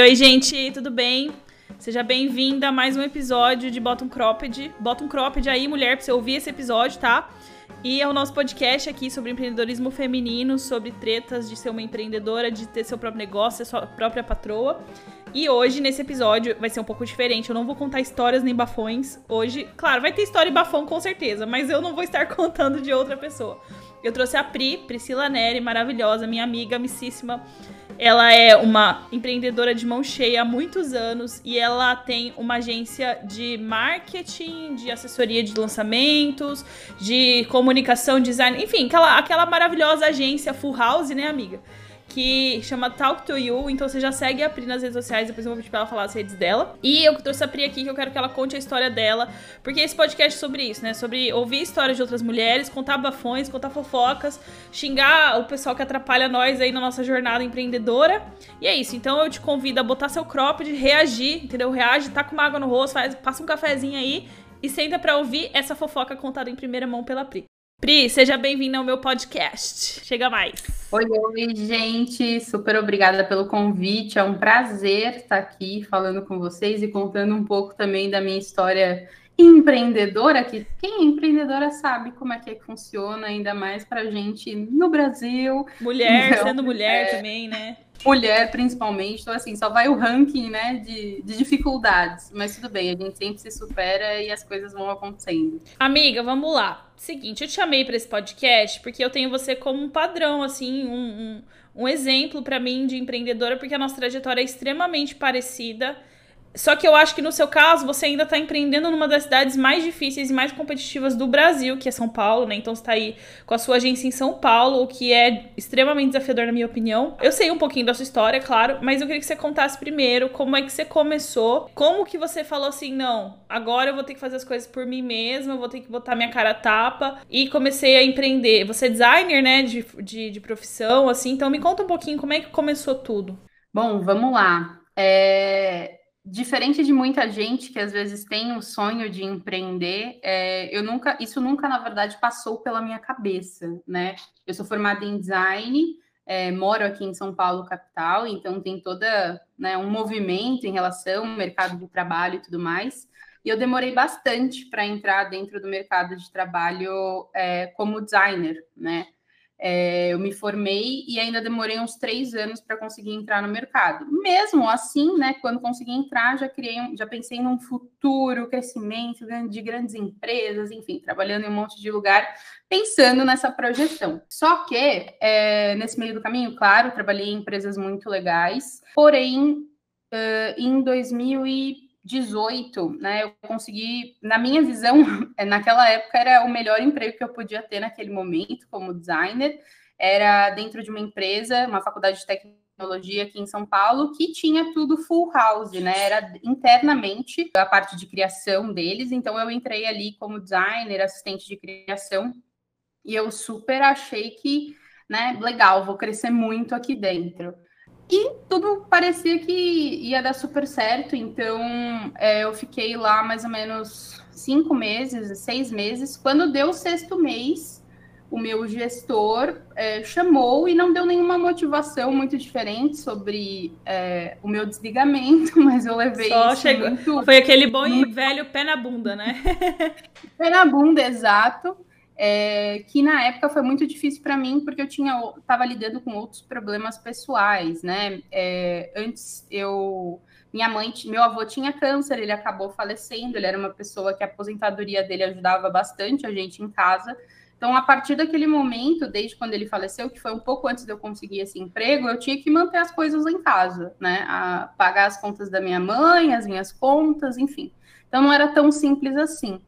Oi, oi, gente, tudo bem? Seja bem-vinda a mais um episódio de Bota um Cropped. Bota um Cropped aí, mulher, pra você ouvir esse episódio, tá? E é o nosso podcast aqui sobre empreendedorismo feminino, sobre tretas de ser uma empreendedora, de ter seu próprio negócio, sua própria patroa. E hoje, nesse episódio, vai ser um pouco diferente. Eu não vou contar histórias nem bafões. Hoje, claro, vai ter história e bafão com certeza, mas eu não vou estar contando de outra pessoa. Eu trouxe a Pri, Priscila Neri, maravilhosa, minha amiga, amicíssima. Ela é uma empreendedora de mão cheia há muitos anos e ela tem uma agência de marketing, de assessoria de lançamentos, de comunicação, design, enfim, aquela, aquela maravilhosa agência full house, né, amiga? Que chama Talk to You. Então você já segue a Pri nas redes sociais, depois eu vou pedir pra ela falar as redes dela. E eu trouxe a Pri aqui que eu quero que ela conte a história dela, porque esse podcast é sobre isso, né? Sobre ouvir histórias de outras mulheres, contar bafões, contar fofocas, xingar o pessoal que atrapalha nós aí na nossa jornada empreendedora. E é isso. Então eu te convido a botar seu cropped, reagir, entendeu? Reage, tá com uma água no rosto, faz, passa um cafezinho aí e senta pra ouvir essa fofoca contada em primeira mão pela Pri. Pri, seja bem-vinda ao meu podcast. Chega mais. Oi, oi, gente. Super obrigada pelo convite. É um prazer estar aqui falando com vocês e contando um pouco também da minha história empreendedora, que quem é empreendedora sabe como é que, é que funciona, ainda mais para gente no Brasil. Mulher, então, sendo mulher é... também, né? mulher, principalmente. Então, assim, só vai o ranking, né, de, de dificuldades. Mas tudo bem, a gente sempre se supera e as coisas vão acontecendo. Amiga, vamos lá. Seguinte, eu te chamei para esse podcast porque eu tenho você como um padrão, assim, um, um, um exemplo para mim de empreendedora, porque a nossa trajetória é extremamente parecida. Só que eu acho que no seu caso, você ainda está empreendendo numa das cidades mais difíceis e mais competitivas do Brasil, que é São Paulo, né? Então você tá aí com a sua agência em São Paulo, o que é extremamente desafiador, na minha opinião. Eu sei um pouquinho da sua história, claro, mas eu queria que você contasse primeiro como é que você começou, como que você falou assim, não, agora eu vou ter que fazer as coisas por mim mesma, eu vou ter que botar minha cara a tapa, e comecei a empreender. Você é designer, né, de, de, de profissão, assim, então me conta um pouquinho como é que começou tudo. Bom, vamos lá. É, diferente de muita gente que às vezes tem o sonho de empreender, é, eu nunca, isso nunca na verdade passou pela minha cabeça, né? Eu sou formada em design, é, moro aqui em São Paulo capital, então tem toda né, um movimento em relação ao mercado de trabalho e tudo mais. E eu demorei bastante para entrar dentro do mercado de trabalho é, como designer, né? É, eu me formei e ainda demorei uns três anos para conseguir entrar no mercado. Mesmo assim, né, quando consegui entrar, já criei, já pensei num futuro crescimento de grandes empresas, enfim, trabalhando em um monte de lugar, pensando nessa projeção. Só que é, nesse meio do caminho, claro, trabalhei em empresas muito legais, porém, uh, em 2000 e 18, né, eu consegui, na minha visão, naquela época era o melhor emprego que eu podia ter naquele momento como designer, era dentro de uma empresa, uma faculdade de tecnologia aqui em São Paulo, que tinha tudo full house, né, era internamente a parte de criação deles, então eu entrei ali como designer, assistente de criação, e eu super achei que, né, legal, vou crescer muito aqui dentro. E tudo parecia que ia dar super certo, então é, eu fiquei lá mais ou menos cinco meses, seis meses. Quando deu o sexto mês, o meu gestor é, chamou e não deu nenhuma motivação muito diferente sobre é, o meu desligamento, mas eu levei Só chegou. Muito, Foi aquele bom e velho pé na bunda, né? pé na bunda, exato é, que na época foi muito difícil para mim, porque eu tinha estava lidando com outros problemas pessoais, né? É, antes eu. Minha mãe, meu avô tinha câncer, ele acabou falecendo, ele era uma pessoa que a aposentadoria dele ajudava bastante a gente em casa. Então, a partir daquele momento, desde quando ele faleceu, que foi um pouco antes de eu conseguir esse emprego, eu tinha que manter as coisas em casa, né? A pagar as contas da minha mãe, as minhas contas, enfim. Então, não era tão simples assim.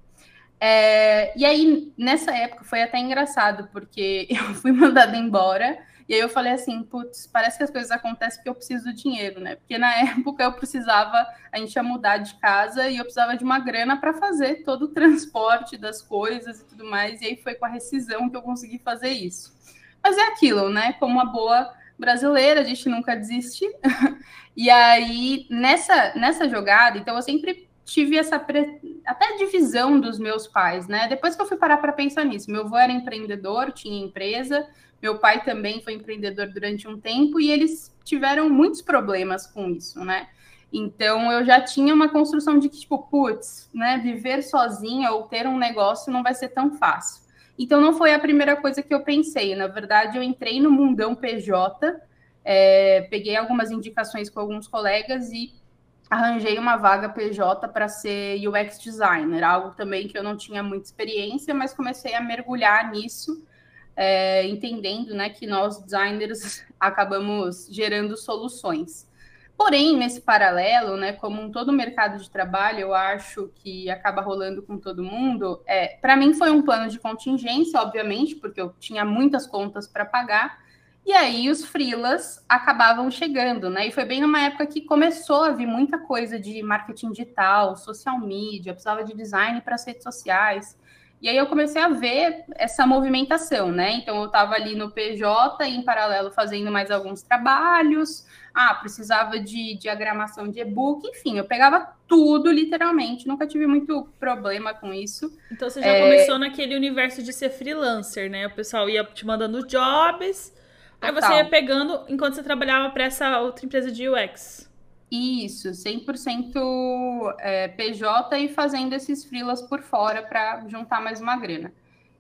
É, e aí, nessa época, foi até engraçado, porque eu fui mandada embora, e aí eu falei assim, putz, parece que as coisas acontecem porque eu preciso do dinheiro, né? Porque na época eu precisava, a gente ia mudar de casa e eu precisava de uma grana para fazer todo o transporte das coisas e tudo mais, e aí foi com a rescisão que eu consegui fazer isso. Mas é aquilo, né? Como uma boa brasileira, a gente nunca desiste. e aí, nessa, nessa jogada, então eu sempre tive essa pre... até divisão dos meus pais, né? Depois que eu fui parar para pensar nisso, meu avô era empreendedor, tinha empresa, Meu pai também foi empreendedor durante um tempo e eles tiveram muitos problemas com isso, né? Então eu já tinha uma construção de que, tipo, putz, né, viver sozinha ou ter um negócio não vai ser tão fácil. Então não foi a primeira coisa que eu pensei. Na verdade, eu entrei no mundão PJ, é, peguei algumas indicações com alguns colegas e arranjei uma vaga PJ para ser UX designer, algo também que eu não tinha muita experiência, mas comecei a mergulhar nisso, é, entendendo né, que nós designers acabamos gerando soluções. Porém, nesse paralelo, né, como um todo mercado de trabalho, eu acho que acaba rolando com todo mundo, é, para mim foi um plano de contingência, obviamente, porque eu tinha muitas contas para pagar, e aí os freelas acabavam chegando, né? E foi bem numa época que começou a vir muita coisa de marketing digital, social media, precisava de design para as redes sociais. E aí eu comecei a ver essa movimentação, né? Então eu estava ali no PJ em paralelo fazendo mais alguns trabalhos. Ah, precisava de diagramação de e-book, enfim, eu pegava tudo literalmente, nunca tive muito problema com isso. Então você já é... começou naquele universo de ser freelancer, né? O pessoal ia te mandando jobs Aí você ia pegando enquanto você trabalhava para essa outra empresa de UX. Isso, 100% é, PJ e fazendo esses freelas por fora para juntar mais uma grana.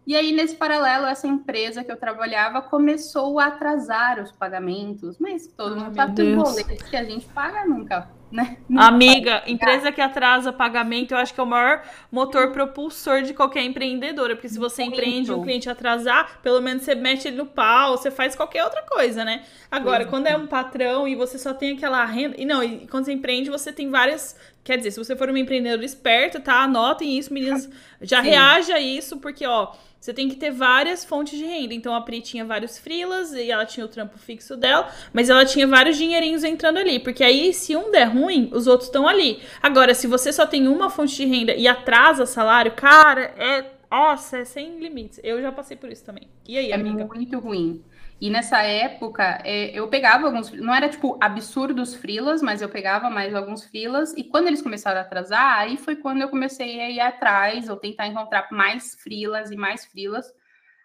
E aí, nesse paralelo, essa empresa que eu trabalhava começou a atrasar os pagamentos, mas todo mundo sabe que os boletos que a gente paga nunca né? Amiga, empresa que atrasa pagamento, eu acho que é o maior motor propulsor de qualquer empreendedora. Porque se você Muito. empreende um cliente atrasar, pelo menos você mete ele no pau, você faz qualquer outra coisa, né? Agora, quando é um patrão e você só tem aquela renda. E não, e quando você empreende, você tem várias. Quer dizer, se você for um empreendedor esperto, tá? Anotem isso, meninas. Já Sim. reaja a isso, porque, ó você tem que ter várias fontes de renda. Então a Pri tinha vários frilas e ela tinha o trampo fixo dela, mas ela tinha vários dinheirinhos entrando ali, porque aí se um der ruim, os outros estão ali. Agora, se você só tem uma fonte de renda e atrasa salário, cara, é nossa, é sem limites. Eu já passei por isso também. E aí, é amiga? É muito ruim. E nessa época, é, eu pegava alguns, não era tipo absurdos frilas, mas eu pegava mais alguns frilas. E quando eles começaram a atrasar, aí foi quando eu comecei a ir atrás, ou tentar encontrar mais frilas e mais frilas,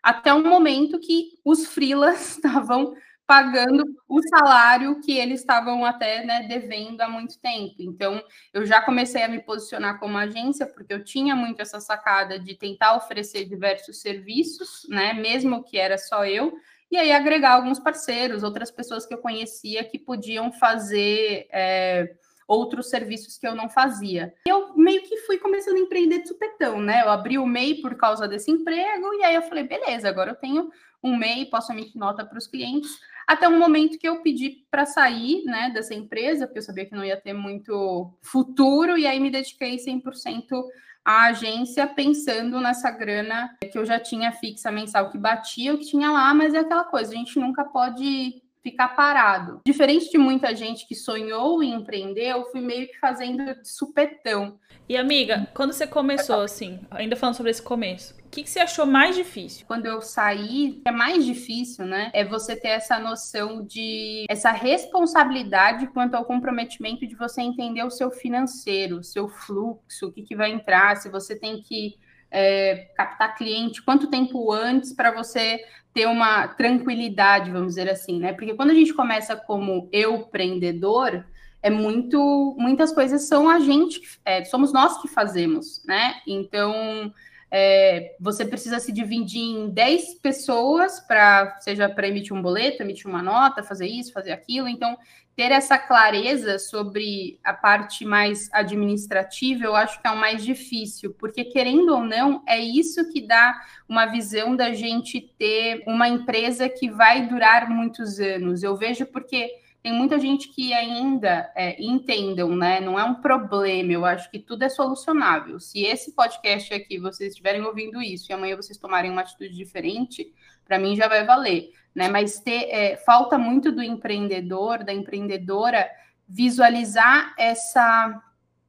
até um momento que os frilas estavam pagando o salário que eles estavam até né, devendo há muito tempo. Então, eu já comecei a me posicionar como agência, porque eu tinha muito essa sacada de tentar oferecer diversos serviços, né, mesmo que era só eu e aí agregar alguns parceiros, outras pessoas que eu conhecia que podiam fazer é, outros serviços que eu não fazia. Eu meio que fui começando a empreender de supetão, né? Eu abri o MEI por causa desse emprego, e aí eu falei, beleza, agora eu tenho um MEI, posso emitir nota para os clientes, até um momento que eu pedi para sair né, dessa empresa, porque eu sabia que não ia ter muito futuro, e aí me dediquei 100% a agência pensando nessa grana que eu já tinha fixa mensal que batia, o que tinha lá, mas é aquela coisa, a gente nunca pode ficar parado. Diferente de muita gente que sonhou em empreender, eu fui meio que fazendo de supetão. E amiga, quando você começou assim, ainda falando sobre esse começo, o que, que, você achou mais difícil? Quando eu saí, é mais difícil, né? É você ter essa noção de essa responsabilidade quanto ao comprometimento de você entender o seu financeiro, o seu fluxo, o que, que vai entrar, se você tem que é, captar cliente, quanto tempo antes para você ter uma tranquilidade, vamos dizer assim, né? Porque quando a gente começa como eu empreendedor, é muito, muitas coisas são a gente, é, somos nós que fazemos, né? Então, é, você precisa se dividir em 10 pessoas para, seja para emitir um boleto, emitir uma nota, fazer isso, fazer aquilo. Então, ter essa clareza sobre a parte mais administrativa, eu acho que é o mais difícil, porque querendo ou não, é isso que dá uma visão da gente ter uma empresa que vai durar muitos anos. Eu vejo porque tem muita gente que ainda é, entendam, né? Não é um problema, eu acho que tudo é solucionável. Se esse podcast aqui vocês estiverem ouvindo isso e amanhã vocês tomarem uma atitude diferente, para mim já vai valer, né? Mas ter, é, falta muito do empreendedor, da empreendedora, visualizar essa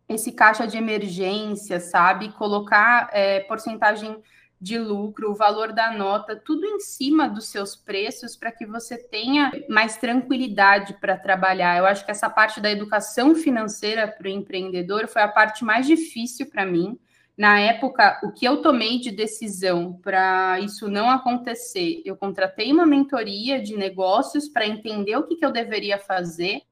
esse caixa de emergência, sabe? Colocar é, porcentagem de lucro, o valor da nota, tudo em cima dos seus preços para que você tenha mais tranquilidade para trabalhar. Eu acho que essa parte da educação financeira para o empreendedor foi a parte mais difícil para mim, Na época, o que eu tomei de decisão para isso não acontecer, eu contratei uma mentoria de negócios para entender o que, que eu deveria fazer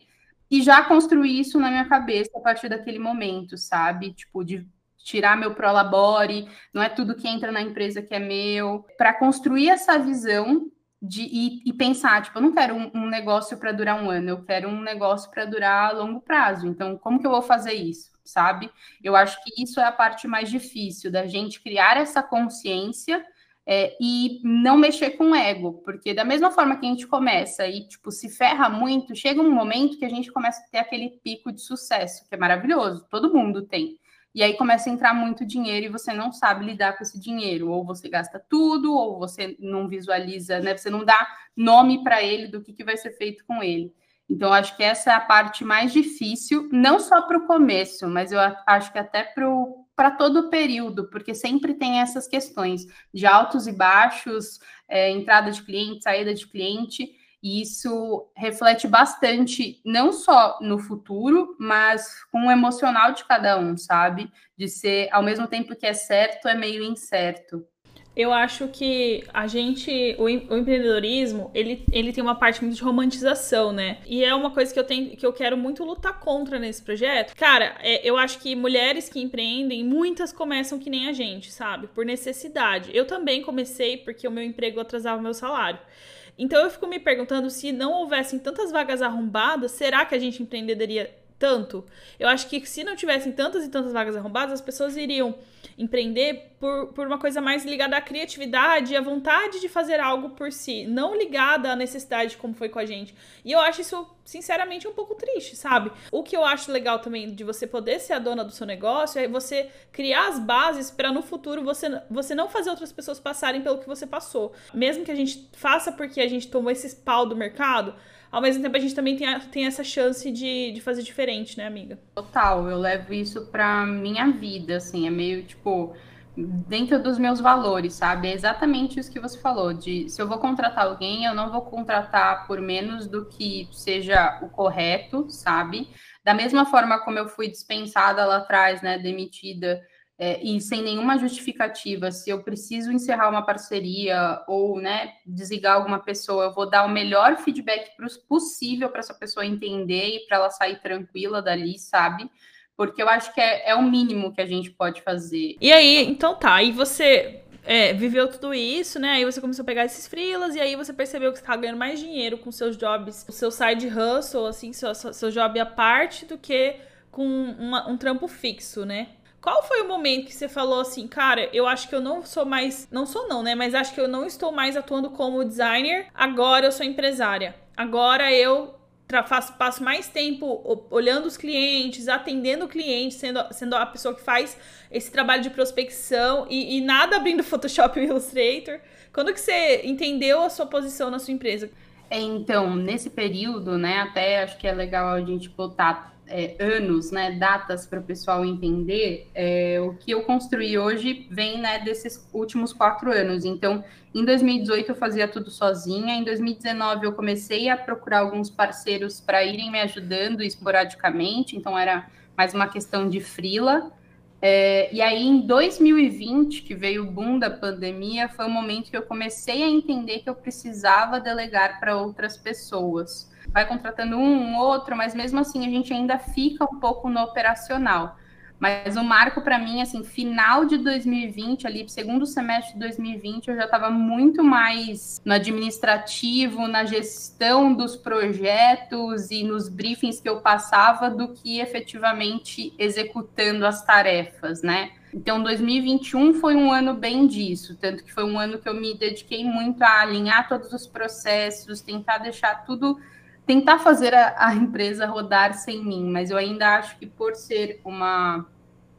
e já construí isso na minha cabeça a partir daquele momento, sabe? Tipo, de tirar meu prolabore, não é tudo que entra na empresa que é meu, para construir essa visão de, e, e, pensar, tipo, eu não quero um, um negócio para durar um ano, eu quero um negócio para durar a longo prazo. Então, como que eu vou fazer isso? Sabe? Eu acho que isso é a parte mais difícil da gente criar essa consciência é, e não mexer com o ego, porque da mesma forma que a gente começa e tipo se ferra muito, chega um momento que a gente começa a ter aquele pico de sucesso, que é maravilhoso, todo mundo tem. E aí começa a entrar muito dinheiro e você não sabe lidar com esse dinheiro. Ou você gasta tudo, ou você não visualiza, né? Você não dá nome para ele do que, que vai ser feito com ele. Então, acho que essa é a parte mais difícil, não só para o começo, mas eu acho que até para todo o período, porque sempre tem essas questões de altos e baixos, é, entrada de cliente, saída de cliente. E isso reflete bastante, não só no futuro, mas com o emocional de cada um, sabe? De ser, ao mesmo tempo que é certo, é meio incerto. Eu acho que a gente, o, o, empreendedorismo, ele, ele tem uma parte muito de romantização, né? E é uma coisa que eu tenho, que eu quero muito lutar contra nesse projeto. Cara, é, eu acho que mulheres que empreendem, muitas começam que nem a gente, sabe? Por necessidade. Eu também comecei porque o meu emprego atrasava o meu salário. Então eu fico me perguntando se não houvessem tantas vagas arrombadas, será que a gente empreendedoria tanto? Eu acho que se não tivessem tantas e tantas vagas arrombadas, as pessoas iriam empreender por, por uma coisa mais ligada à criatividade e à vontade de fazer algo por si, não ligada à necessidade como foi com a gente. E eu acho isso, sinceramente, um pouco triste, sabe? O que eu acho legal também de você poder ser a dona do seu negócio é você criar as bases para no futuro você, você não fazer outras pessoas passarem pelo que você passou. Mesmo que a gente faça porque a gente tomou esse pau do mercado, ao mesmo tempo a gente também tem, a, tem essa chance de, de fazer diferente, né, amiga? Total, eu levo isso pra minha vida, assim, é meio tipo dentro dos meus valores, sabe? É exatamente isso que você falou, de se eu vou contratar alguém, eu não vou contratar por menos do que seja o correto, sabe? Da mesma forma como eu fui dispensada lá atrás, né, demitida é, e sem nenhuma justificativa, se eu preciso encerrar uma parceria ou né, desligar alguma pessoa, eu vou dar o melhor feedback possível para essa pessoa entender e para ela sair tranquila dali, sabe? Porque eu acho que é, é, o mínimo que a gente pode fazer. E aí, então tá, e você é, viveu tudo isso, né? Aí você começou a pegar esses freelas e aí você percebeu que você tá ganhando mais dinheiro com seus jobs, o seu side hustle, assim, seu, seu job à parte do que com uma, um trampo fixo, né? Qual foi o momento que você falou assim, cara, eu acho que eu não sou mais. Não sou, não, né? Mas acho que eu não estou mais atuando como designer, agora eu sou empresária. Agora eu faço, passo mais tempo olhando os clientes, atendendo clientes, sendo, sendo a pessoa que faz esse trabalho de prospecção e, e nada abrindo Photoshop e Illustrator. Quando que você entendeu a sua posição na sua empresa? É, então, nesse período, né, até acho que é legal a gente botar é, anos, né, datas para o pessoal entender, é, o que eu construí hoje vem né, desses últimos quatro anos. Então, em 2018 eu fazia tudo sozinha, em 2019 eu comecei a procurar alguns parceiros para irem me ajudando esporadicamente, então era mais uma questão de frila. É, e aí, em 2020, que veio o boom da pandemia, foi o momento que eu comecei a entender que eu precisava delegar para outras pessoas vai contratando um, um outro, mas mesmo assim a gente ainda fica um pouco no operacional. Mas o marco para mim, assim, final de 2020, ali, segundo semestre de 2020, eu já estava muito mais no administrativo, na gestão dos projetos e nos briefings que eu passava do que efetivamente executando as tarefas, né? Então, 2021 foi um ano bem disso, tanto que foi um ano que eu me dediquei muito a alinhar todos os processos, tentar deixar tudo tentar fazer a, a, empresa rodar sem mim, mas eu ainda acho que por ser uma,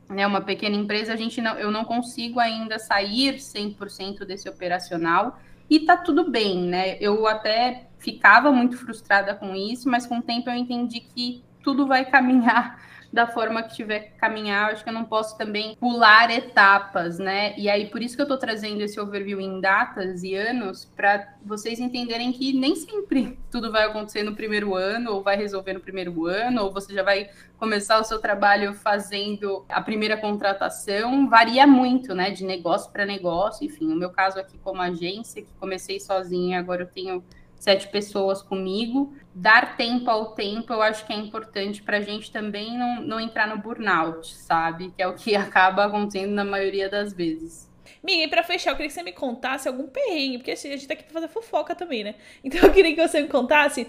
né, uma pequena empresa, a gente não, eu não consigo ainda sair 100% desse operacional e tá tudo bem, né? Eu até ficava muito frustrada com isso, mas com o tempo eu entendi que tudo vai caminhar da forma que tiver que caminhar. Acho que eu não posso também pular etapas, né? E aí, por isso que eu estou trazendo esse overview em datas e anos, para vocês entenderem que nem sempre tudo vai acontecer no primeiro ano, ou vai resolver no primeiro ano, ou você já vai começar o seu trabalho fazendo a primeira contratação. Varia muito, né? De negócio para negócio. Enfim, no meu caso aqui, como agência, que comecei sozinha, agora eu tenho sete pessoas comigo. Dar tempo ao tempo, eu acho que é importante para a gente também não, não entrar no burnout, sabe? Que é o que acaba acontecendo na maioria das vezes. Miga, e pra fechar, eu queria que você me contasse algum perrengue, porque assim, a gente tá aqui pra fazer fofoca também, né? Então eu queria que você me contasse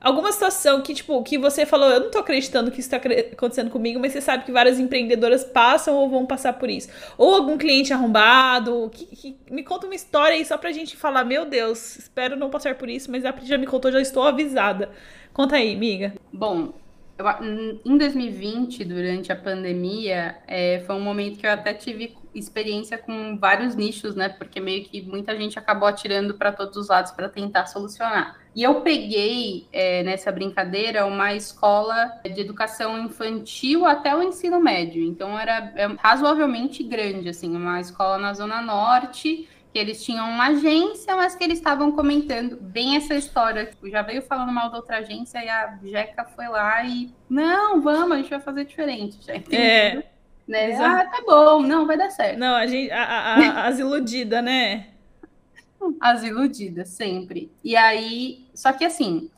alguma situação que, tipo, que você falou, eu não tô acreditando que isso tá acontecendo comigo, mas você sabe que várias empreendedoras passam ou vão passar por isso. Ou algum cliente arrombado, que, que me conta uma história aí só pra gente falar, meu Deus, espero não passar por isso, mas a Pri já me contou, já estou avisada. Conta aí, amiga. Bom, eu, em 2020, durante a pandemia, é, foi um momento que eu até tive experiência com vários nichos, né? Porque meio que muita gente acabou atirando para todos os lados para tentar solucionar. E eu peguei é, nessa brincadeira uma escola de educação infantil até o ensino médio. Então era é, razoavelmente grande, assim, uma escola na Zona Norte que eles tinham uma agência, mas que eles estavam comentando bem essa história. Tipo, já veio falando mal da outra agência e a Jeca foi lá e não, vamos, a gente vai fazer diferente. Já é. Né? Ah, tá bom, não, vai dar certo. Não, a gente, a, a, as iludidas, né? As iludidas, sempre. E aí, só que assim,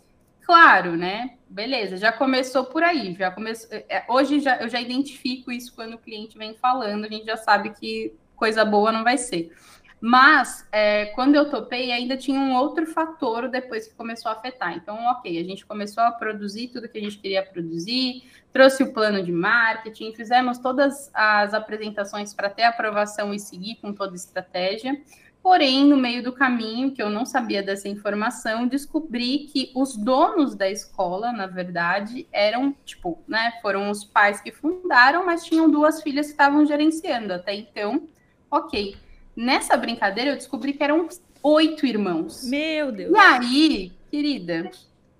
claro, né? Beleza, já começou por aí, já começou. É, hoje já, eu já identifico isso quando o cliente vem falando, a gente já sabe que coisa boa não vai ser. Mas, é, quando eu topei, ainda tinha um outro fator depois que começou a afetar. Então, ok, a gente começou a produzir tudo que a gente queria produzir, trouxe o plano de marketing, fizemos todas as apresentações para ter aprovação e seguir com toda a estratégia. Porém, no meio do caminho, que eu não sabia dessa informação, descobri que os donos da escola, na verdade, eram, tipo, né, foram os pais que fundaram, mas tinham duas filhas que estavam gerenciando. Até então, ok Nessa brincadeira, eu descobri que eram oito irmãos. Meu Deus. E aí, querida,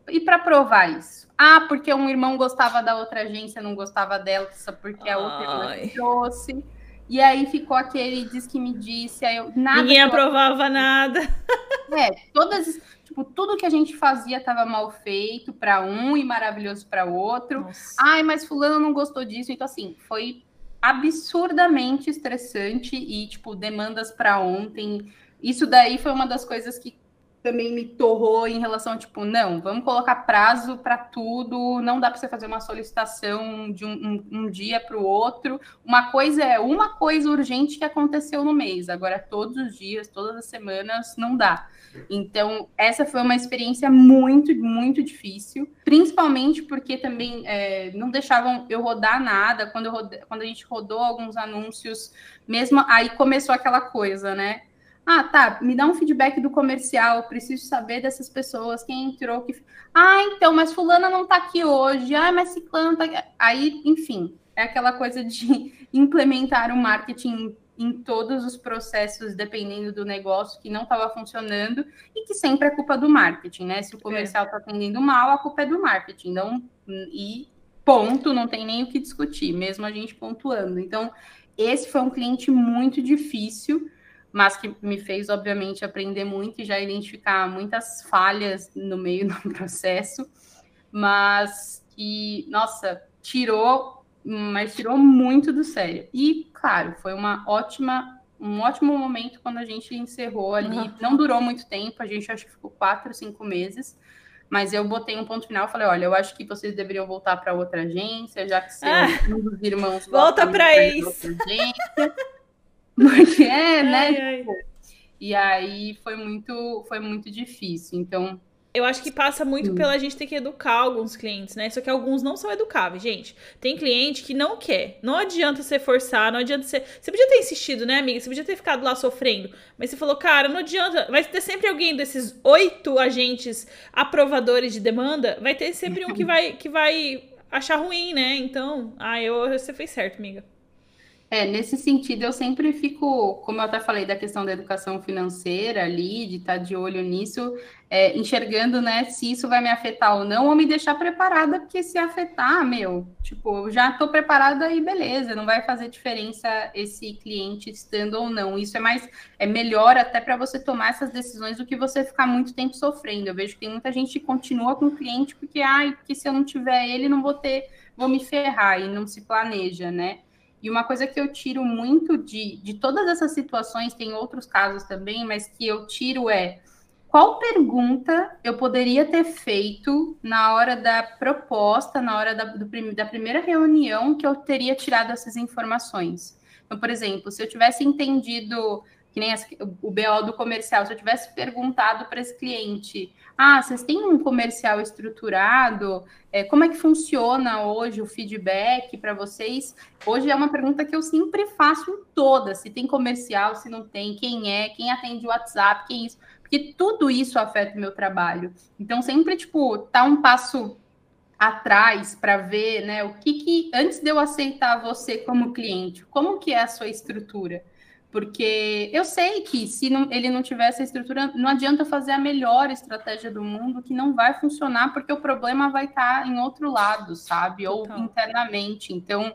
e para provar isso? Ah, porque um irmão gostava da outra agência, não gostava dela, só porque a outra irmã trouxe. E aí ficou aquele diz que me disse, aí eu nada. Ninguém aprovava nada. É, todas, tipo, tudo que a gente fazia estava mal feito para um e maravilhoso para outro. Nossa. Ai, mas fulano não gostou disso, então assim, foi absurdamente estressante e, tipo, demandas para ontem. Isso daí foi uma das coisas que também me torrou em relação, tipo, não, vamos colocar prazo para tudo, não dá para você fazer uma solicitação de um, um, um dia para o outro. Uma coisa é uma coisa urgente que aconteceu no mês, agora todos os dias, todas as semanas, não dá. Então, essa foi uma experiência muito, muito difícil, principalmente porque também é, não deixavam eu rodar nada. Quando, rode... Quando a gente rodou alguns anúncios, mesmo aí começou aquela coisa, né? Ah, tá, me dá um feedback do comercial, preciso saber dessas pessoas, quem entrou, que. Ah, então, mas fulana não tá aqui hoje. Ah, mas ciclano tá aqui. Aí, enfim, é aquela coisa de implementar o marketing em todos os processos, dependendo do negócio, que não estava funcionando e que sempre é culpa do marketing, né? Se o comercial está é. atendendo mal, a culpa é do marketing. Não, e ponto, não tem nem o que discutir, mesmo a gente pontuando. Então, esse foi um cliente muito difícil, mas que me fez, obviamente, aprender muito e já identificar muitas falhas no meio do processo, mas que, nossa, tirou mas tirou muito do sério. E, claro, foi uma ótima, um ótimo momento quando a gente encerrou ali. Uhum. Não durou muito tempo, a gente acho que ficou quatro, cinco meses. Mas eu botei um ponto final e falei: olha, eu acho que vocês deveriam voltar para outra agência, já que seu, ah, um dos irmãos volta para isso. Porque é, né? Ai, ai. E aí foi muito, foi muito difícil. Então, eu acho que passa muito pela gente ter que educar alguns clientes, né? Só que alguns não são educáveis, gente. Tem cliente que não quer. Não adianta você forçar, não adianta você. Você podia ter insistido, né, amiga? Você podia ter ficado lá sofrendo. Mas você falou, cara, não adianta. Vai ter sempre alguém desses oito agentes aprovadores de demanda. Vai ter sempre um que vai, que vai achar ruim, né? Então, ah, eu, você fez certo, amiga. É, nesse sentido, eu sempre fico, como eu até falei da questão da educação financeira ali, de estar de olho nisso, é, enxergando, né, se isso vai me afetar ou não, ou me deixar preparada, porque se afetar, meu, tipo, já estou preparada e beleza, não vai fazer diferença esse cliente estando ou não. Isso é mais, é melhor até para você tomar essas decisões do que você ficar muito tempo sofrendo. Eu vejo que tem muita gente que continua com o cliente porque, ai, porque se eu não tiver ele, não vou ter, vou me ferrar e não se planeja, né? E uma coisa que eu tiro muito de, de todas essas situações, tem outros casos também, mas que eu tiro é qual pergunta eu poderia ter feito na hora da proposta, na hora da, do, da primeira reunião que eu teria tirado essas informações? Então, por exemplo, se eu tivesse entendido que nem as, o BO do comercial, se eu tivesse perguntado para esse cliente, ah, vocês têm um comercial estruturado? É, como é que funciona hoje o feedback para vocês? Hoje é uma pergunta que eu sempre faço em todas, se tem comercial, se não tem, quem é, quem atende o WhatsApp, quem isso, porque tudo isso afeta o meu trabalho. Então, sempre, tipo, tá um passo atrás para ver, né, o que que, antes de eu aceitar você como cliente, como que é a sua estrutura? Porque eu sei que se não, ele não tiver essa estrutura, não adianta fazer a melhor estratégia do mundo, que não vai funcionar, porque o problema vai estar em outro lado, sabe? Ou então. internamente. Então,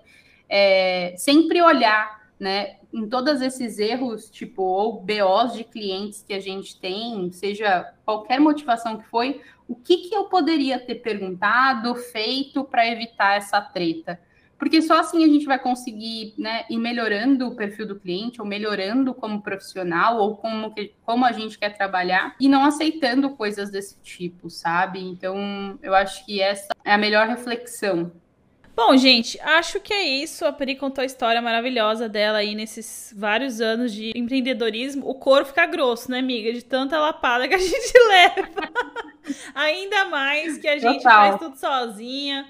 é, sempre olhar, né? Em todos esses erros, tipo, ou BOs de clientes que a gente tem, seja qualquer motivação que foi, o que, que eu poderia ter perguntado, feito para evitar essa treta? Porque só assim a gente vai conseguir né, ir melhorando o perfil do cliente, ou melhorando como profissional, ou como, que, como a gente quer trabalhar, e não aceitando coisas desse tipo, sabe? Então, eu acho que essa é a melhor reflexão. Bom, gente, acho que é isso. A Pri contou a história maravilhosa dela aí nesses vários anos de empreendedorismo. O couro fica grosso, né, amiga? De tanta lapada que a gente leva. Ainda mais que a gente Total. faz tudo sozinha.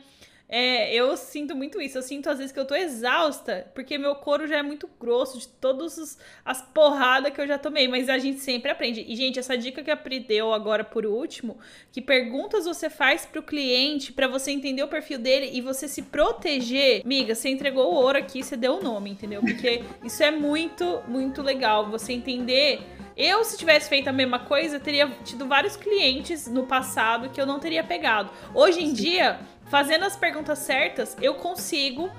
É, eu sinto muito isso. Eu sinto às vezes que eu tô exausta, porque meu couro já é muito grosso de todas as porradas que eu já tomei. Mas a gente sempre aprende. E, gente, essa dica que a Pri deu agora por último, que perguntas você faz pro cliente para você entender o perfil dele e você se proteger. Miga, você entregou o ouro aqui, você deu o nome, entendeu? Porque isso é muito, muito legal. Você entender eu, se tivesse feito a mesma coisa, teria tido vários clientes no passado que eu não teria pegado. Hoje em Sim. dia, fazendo as perguntas certas, eu consigo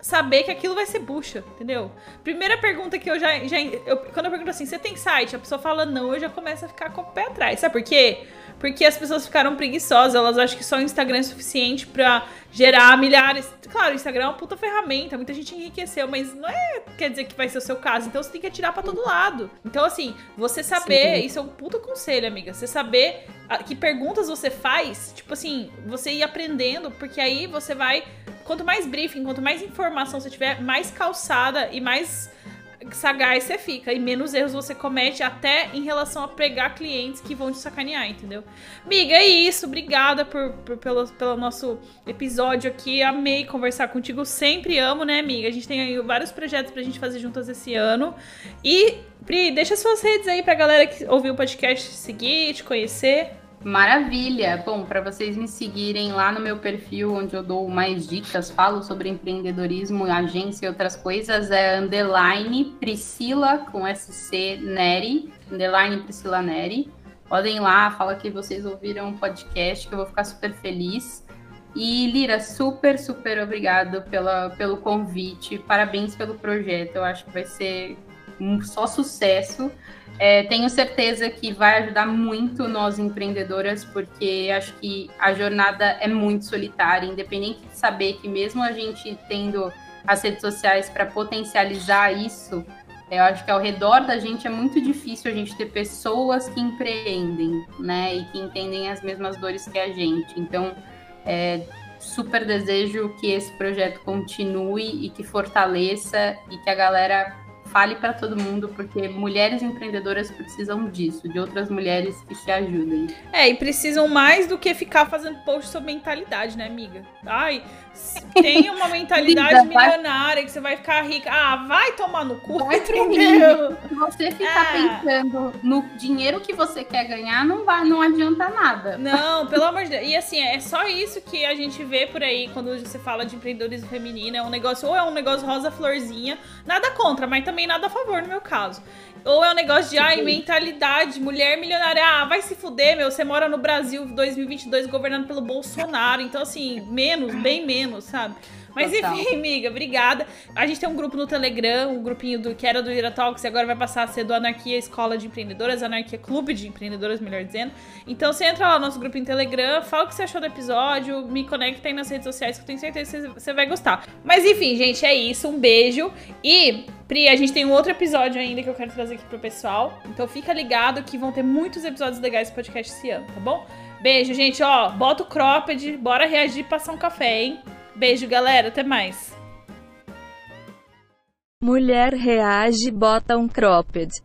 saber que aquilo vai ser bucha, entendeu? Primeira pergunta que eu já. já eu, quando eu pergunto assim, você tem site? A pessoa fala não, eu já começo a ficar com o pé atrás. Sabe por quê? Porque as pessoas ficaram preguiçosas, elas acham que só o Instagram é suficiente para gerar milhares. Claro, o Instagram é uma puta ferramenta, muita gente enriqueceu, mas não é quer dizer que vai ser o seu caso. Então você tem que atirar para todo lado. Então, assim, você saber, Sim. isso é um puta conselho, amiga. Você saber que perguntas você faz, tipo assim, você ir aprendendo, porque aí você vai. Quanto mais briefing, quanto mais informação você tiver, mais calçada e mais sagaz você fica e menos erros você comete até em relação a pegar clientes que vão te sacanear, entendeu? Miga, é isso. Obrigada por, por, pelo, pelo nosso episódio aqui. Amei conversar contigo. Sempre amo, né, amiga? A gente tem aí vários projetos pra gente fazer juntas esse ano. E, Pri, deixa suas redes aí pra galera que ouviu o podcast seguir, te conhecer. Maravilha! Bom, para vocês me seguirem lá no meu perfil, onde eu dou mais dicas, falo sobre empreendedorismo, agência e outras coisas, é underline Priscila com SC Neri, underline Priscila Neri. Podem lá, fala que vocês ouviram o podcast, que eu vou ficar super feliz. E Lira, super, super obrigado pela, pelo convite. Parabéns pelo projeto. Eu acho que vai ser um só sucesso. É, tenho certeza que vai ajudar muito nós empreendedoras, porque acho que a jornada é muito solitária, independente de saber que mesmo a gente tendo as redes sociais para potencializar isso, eu acho que ao redor da gente é muito difícil a gente ter pessoas que empreendem, né, e que entendem as mesmas dores que a gente. Então, é, super desejo que esse projeto continue e que fortaleça e que a galera fale para todo mundo, porque mulheres empreendedoras precisam disso, de outras mulheres que se ajudem. É, e precisam mais do que ficar fazendo post sobre mentalidade, né, amiga? Ai, tem uma mentalidade milionária que você vai ficar rica. Ah, vai tomar no cu, vai entendeu? Se você ficar é. pensando no dinheiro que você quer ganhar, não vai, não adianta nada. Não, pelo amor de Deus. E assim, é só isso que a gente vê por aí quando você fala de empreendedorismo feminino. É um negócio, ou é um negócio rosa florzinha, nada contra, mas também nada a favor no meu caso. Ou é um negócio de, tipo... ai, mentalidade, mulher milionária. Ah, vai se fuder, meu. Você mora no Brasil 2022 governado pelo Bolsonaro. Então, assim, menos, bem menos, sabe? Mas Total. enfim, amiga, obrigada. A gente tem um grupo no Telegram, um grupinho do que era do Ira Talks e agora vai passar a ser do Anarquia Escola de Empreendedoras, Anarquia Clube de Empreendedoras, melhor dizendo. Então você entra lá no nosso grupo em Telegram, fala o que você achou do episódio, me conecta aí nas redes sociais que eu tenho certeza que você vai gostar. Mas enfim, gente, é isso. Um beijo. E, Pri, a gente tem um outro episódio ainda que eu quero trazer aqui pro pessoal. Então fica ligado que vão ter muitos episódios legais do podcast esse ano, tá bom? Beijo, gente. Ó, bota o cropped, bora reagir e passar um café, hein? Beijo, galera. Até mais. Mulher reage bota um cropped.